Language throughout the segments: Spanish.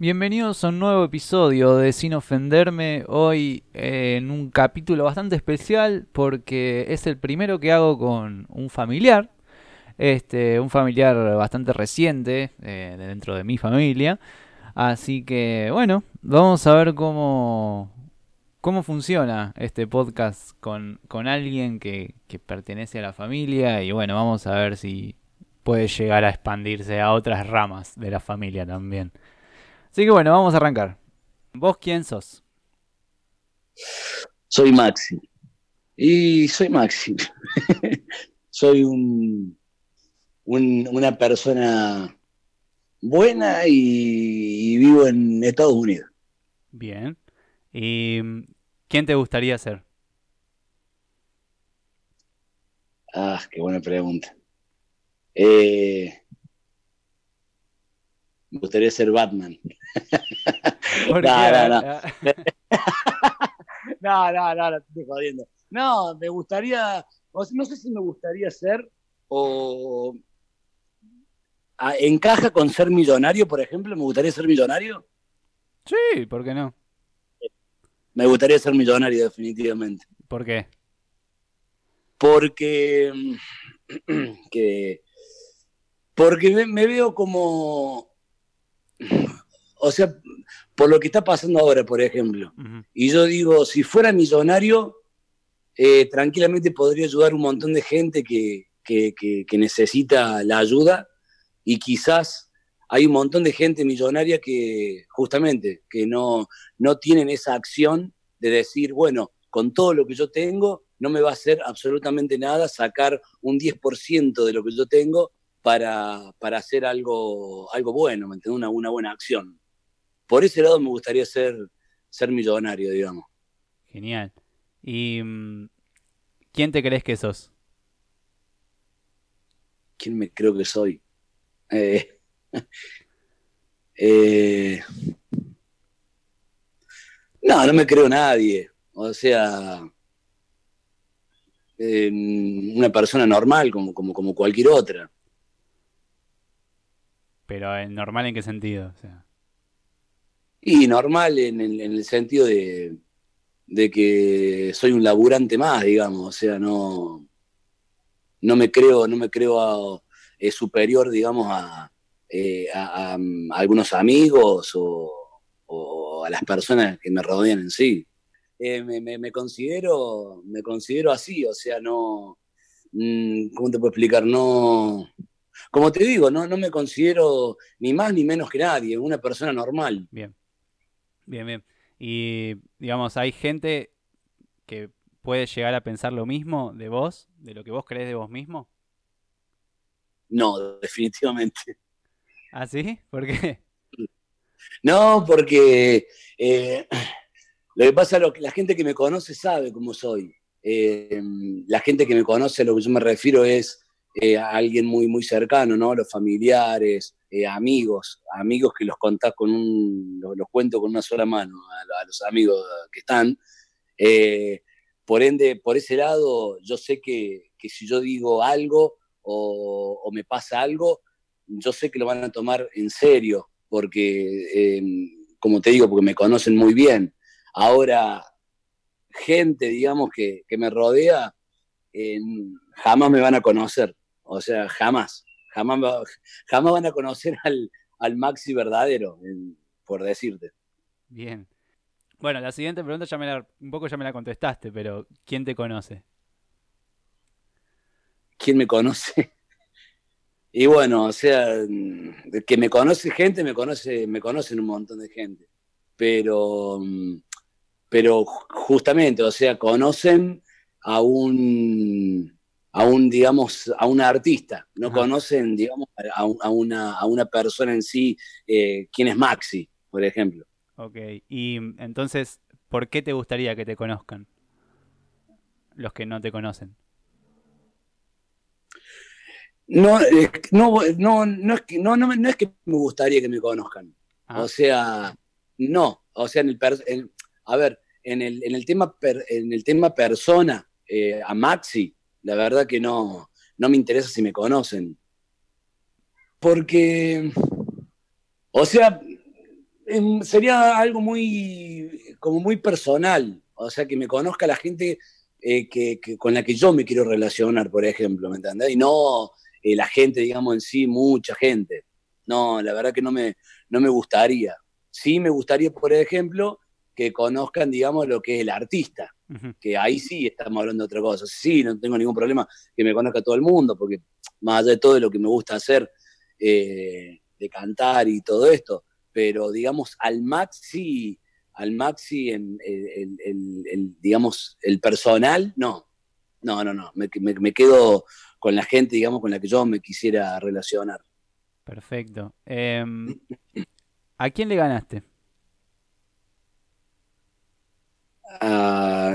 Bienvenidos a un nuevo episodio de Sin Ofenderme, hoy eh, en un capítulo bastante especial porque es el primero que hago con un familiar, este, un familiar bastante reciente eh, dentro de mi familia, así que bueno, vamos a ver cómo, cómo funciona este podcast con, con alguien que, que pertenece a la familia. Y bueno, vamos a ver si puede llegar a expandirse a otras ramas de la familia también. Así que bueno, vamos a arrancar. ¿Vos quién sos? Soy Maxi. Y soy Maxi. soy un, una persona buena y, vivo en Estados Unidos. Bien. ¿Y quién te gustaría ser? Ah, qué buena pregunta. Eh, me gustaría ser Batman. no, no, no. no, no, no, no, estoy jodiendo. No, me gustaría, no sé si me gustaría ser o encaja con ser millonario, por ejemplo, me gustaría ser millonario. Sí, ¿por qué no? Me gustaría ser millonario, definitivamente. ¿Por qué? Porque que, porque me veo como o sea, por lo que está pasando ahora, por ejemplo. Y yo digo, si fuera millonario, eh, tranquilamente podría ayudar un montón de gente que, necesita la ayuda y quizás hay un montón de gente millonaria que justamente que no, no tienen esa acción de decir, bueno, con todo lo que yo tengo, no me va a hacer absolutamente nada sacar un 10% de lo que yo tengo para, hacer algo, algo bueno, ¿me Una, una buena acción. Por ese lado me gustaría ser, ser millonario, digamos. Genial. ¿Y mm, quién te crees que sos? ¿Quién me creo que soy? Eh, eh, no, no me creo nadie. O sea, una persona normal como, como, como cualquier otra. Pero normal en qué sentido? Y normal en, el sentido de, que soy un laburante más, digamos, o sea, no, no me creo, no me creo eh, superior, digamos, eh, a, algunos amigos o, a las personas que me rodean en sí. Eh, me, considero, me considero así, o sea, no, mm, ¿cómo te puedo explicar? No, como te digo, no, no me considero ni más ni menos que nadie, una persona normal. Bien, bien, bien. Y digamos, hay gente que puede llegar a pensar lo mismo de vos, de lo que vos crees de vos mismo. No, definitivamente. ¿Ah, sí? ¿Por qué? No, porque eh, lo que pasa es que la gente que me conoce sabe cómo soy. Eh, la gente que me conoce, a lo que yo me refiero es eh, a alguien muy, muy cercano, ¿no? Los familiares, eh, amigos, amigos que los contás con un, los, cuento con una sola mano, a, los amigos que están. Eh, por ende, por ese lado, yo sé que, si yo digo algo o, me pasa algo, yo sé que lo van a tomar en serio, porque, em, como te digo, porque me conocen muy bien. Ahora, gente, digamos, que, me rodea, jamás me van a conocer. O sea, jamás, jamás, jamás van a conocer al, Maxi verdadero, por decirte. Bien. Bueno, la siguiente pregunta ya me la, un poco ya me la contestaste, pero ¿quién te conoce? ¿Quién me conoce? Y bueno, o sea, que me conoce gente, me conoce, me conocen un montón de gente. Pero, pero justamente, o sea, conocen a un a un, digamos, a una artista, no conocen, digamos, a, una, a, una, persona en sí, eh, quién es Maxi, por ejemplo. Ok, y entonces, ¿por qué te gustaría que te conozcan los que no te conocen? No, no, no, no, es que, no, no, es que me gustaría que me conozcan. Ah. O sea, no. O sea, en el, a ver, en el, en el, tema, en el tema persona, eh, a Maxi, la verdad que no, no me interesa si me conocen. Porque, o sea, em, sería algo muy, como muy personal, o sea, que me conozca la gente eh, que, con la que yo me quiero relacionar, por ejemplo, ¿me entendés? Y no eh, la gente, digamos, en sí, mucha gente. No, la verdad que no me, no me gustaría. Sí me gustaría, por ejemplo, que conozcan, digamos, lo que es el artista, que ahí sí estamos hablando de otra cosa. Sí, no tengo ningún problema que me conozca todo el mundo, porque más allá de todo lo que me gusta hacer, eh, de cantar y todo esto, pero digamos, al maxi, al maxi, en, el, digamos, el personal, no, no, no, no, me, me, quedo con la gente, digamos, con la que yo me quisiera relacionar. Perfecto. Em, ¿A quién le ganaste?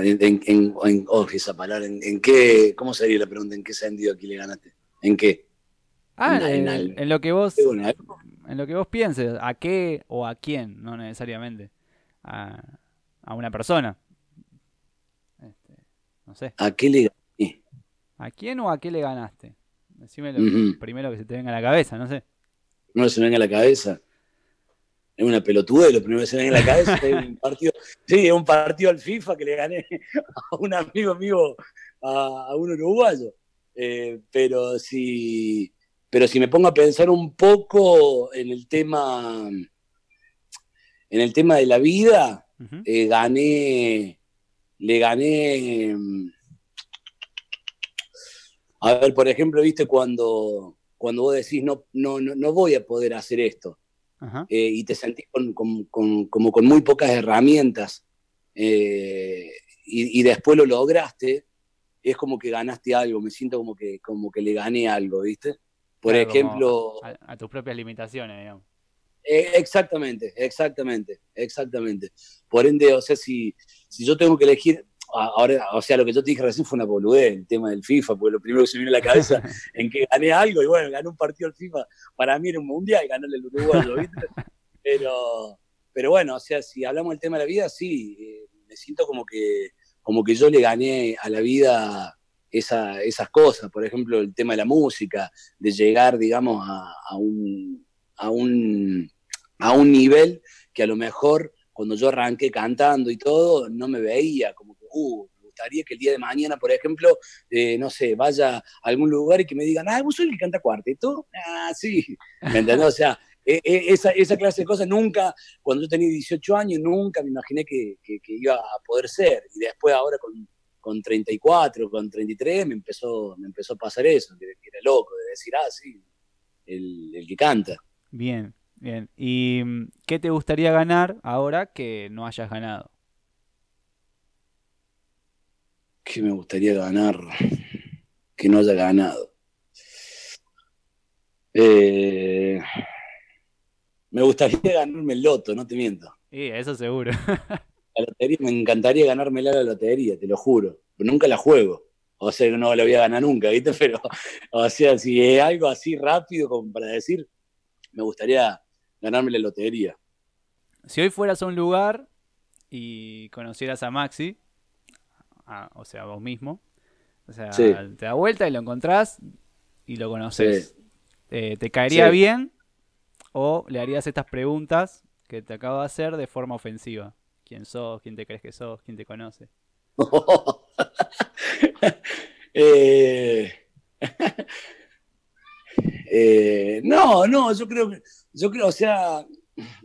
En, en, oh, esa palabra, en, qué, ¿cómo sería la pregunta? ¿En qué sentido aquí le ganaste? ¿En qué? Ah, en, lo que vos, en lo que vos pienses, ¿a qué o a quién? No necesariamente. A, una persona. Este, no sé. ¿A qué le gané? ¿A quién o a qué le ganaste? Decime lo primero que se te venga a la cabeza, no sé. No se me venga a la cabeza es una pelotuda y lo primero que se me en la cabeza es un partido, sí, un partido al FIFA que le gané a un amigo mío, a, un uruguayo. Eh, pero si pero si me pongo a pensar un poco en el tema en el tema de la vida, eh, gané, le gané a ver, por ejemplo, viste cuando, cuando vos decís no, no, no voy a poder hacer esto eh, y te sentís con, como con muy pocas herramientas eh, y, después lo lograste, es como que ganaste algo, me siento como que, como que le gané algo, ¿viste? Por ejemplo... A, tus propias limitaciones, digamos. Eh, exactamente, exactamente, exactamente. Por ende, o sea, si, si yo tengo que elegir, ahora, o sea, lo que yo te dije recién fue una boludez, el tema del FIFA, porque lo primero que se me viene a la cabeza en que gané algo, y bueno, gané un partido al FIFA, para mí era un mundial y ganarle el uruguayo, ¿viste? Pero, pero bueno, o sea, si hablamos del tema de la vida, sí, eh, me siento como que, como que yo le gané a la vida esa, esas cosas, por ejemplo, el tema de la música, de llegar, digamos, a, a, un, a, un, a un nivel que a lo mejor cuando yo arranqué cantando y todo, no me veía, como Uh, me gustaría que el día de mañana, por ejemplo, eh, no sé, vaya a algún lugar y que me digan, ah, vos sos el que canta cuarteto. Ah, sí, ¿me entendés? O sea, e, e, esa, esa, clase de cosas nunca, cuando yo tenía 18 años, nunca me imaginé que, iba a poder ser. Y después ahora con, con 34, con 33, me empezó, me empezó a pasar eso, que, era loco, de decir, ah, sí, el, que canta. Bien, bien. ¿Y mm, qué te gustaría ganar ahora que no hayas ganado? ¿Qué me gustaría ganar que no haya ganado? Eh, me gustaría ganarme el loto, no te miento. Sí, eso seguro. La lotería, me encantaría ganarme la lotería, te lo juro. Pero nunca la juego. O sea, no la voy a ganar nunca, ¿viste? Pero, o sea, si es algo así rápido como para decir, me gustaría ganarme la lotería. Si hoy fueras a un lugar y conocieras a Maxi, o sea, vos mismo. O sea, te da vuelta y lo encontrás y lo conoces. Eh, ¿Te caería bien o le harías estas preguntas que te acabo de hacer de forma ofensiva? ¿Quién sos? ¿Quién te crees que sos? ¿Quién te conoce? Eh, eh, no, no, yo creo que, yo creo, o sea,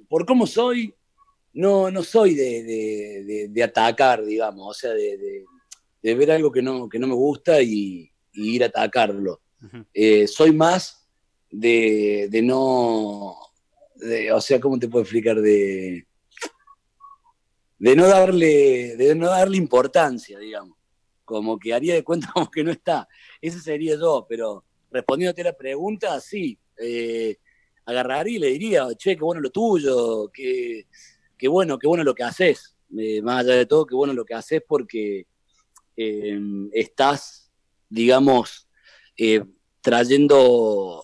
por cómo soy, no, no soy de, atacar, digamos, o sea, de, ver algo que no, que no me gusta y, ir a atacarlo. Eh, soy más de, no, o sea, ¿cómo te puedo explicar? De, de, no darle, de no darle importancia, digamos. Como que haría de cuenta como que no está. Ese sería yo, pero respondiéndote a la pregunta, sí. Eh, agarraría y le diría, che, qué bueno lo tuyo, que qué bueno, qué bueno lo que haces, eh, más allá de todo, qué bueno lo que haces porque eh, estás, digamos, eh, trayendo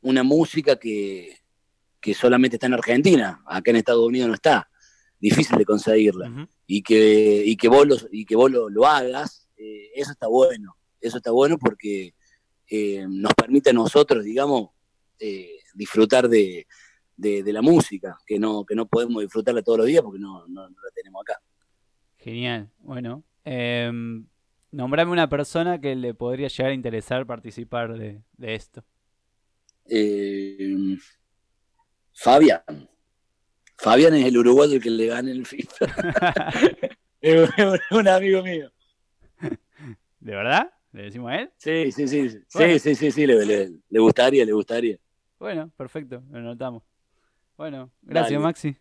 una música que, solamente está en Argentina, acá en Estados Unidos no está, difícil de conseguirla, y, que, y que vos, lo, y que vos lo, hagas, eso está bueno, eso está bueno porque nos permite a nosotros, digamos, disfrutar de, de, la música, que no, que no podemos disfrutarla todos los días porque no, no, la tenemos acá. Genial. Bueno, eh, nombrame una persona que le podría llegar a interesar participar de, esto. Eh, Fabián. Fabián es el uruguayo que le gana el FIFA. es un amigo mío. ¿De verdad? ¿Le decimos a él? Sí, sí, sí. Sí, sí, sí, sí, le, gustaría, le gustaría. Bueno, perfecto, lo notamos. Bueno, gracias Maxi.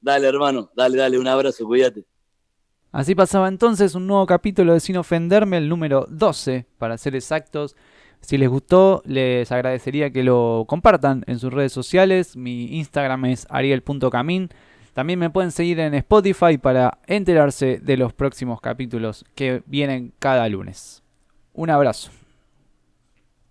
Dale, hermano, dale, dale, un abrazo, cuídate. Así pasaba entonces un nuevo capítulo de Sin Ofenderme, el número 12, para ser exactos. Si les gustó, les agradecería que lo compartan en sus redes sociales. Mi Instagram es ariel.camin. También me pueden seguir en Spotify para enterarse de los próximos capítulos que vienen cada lunes. Un abrazo.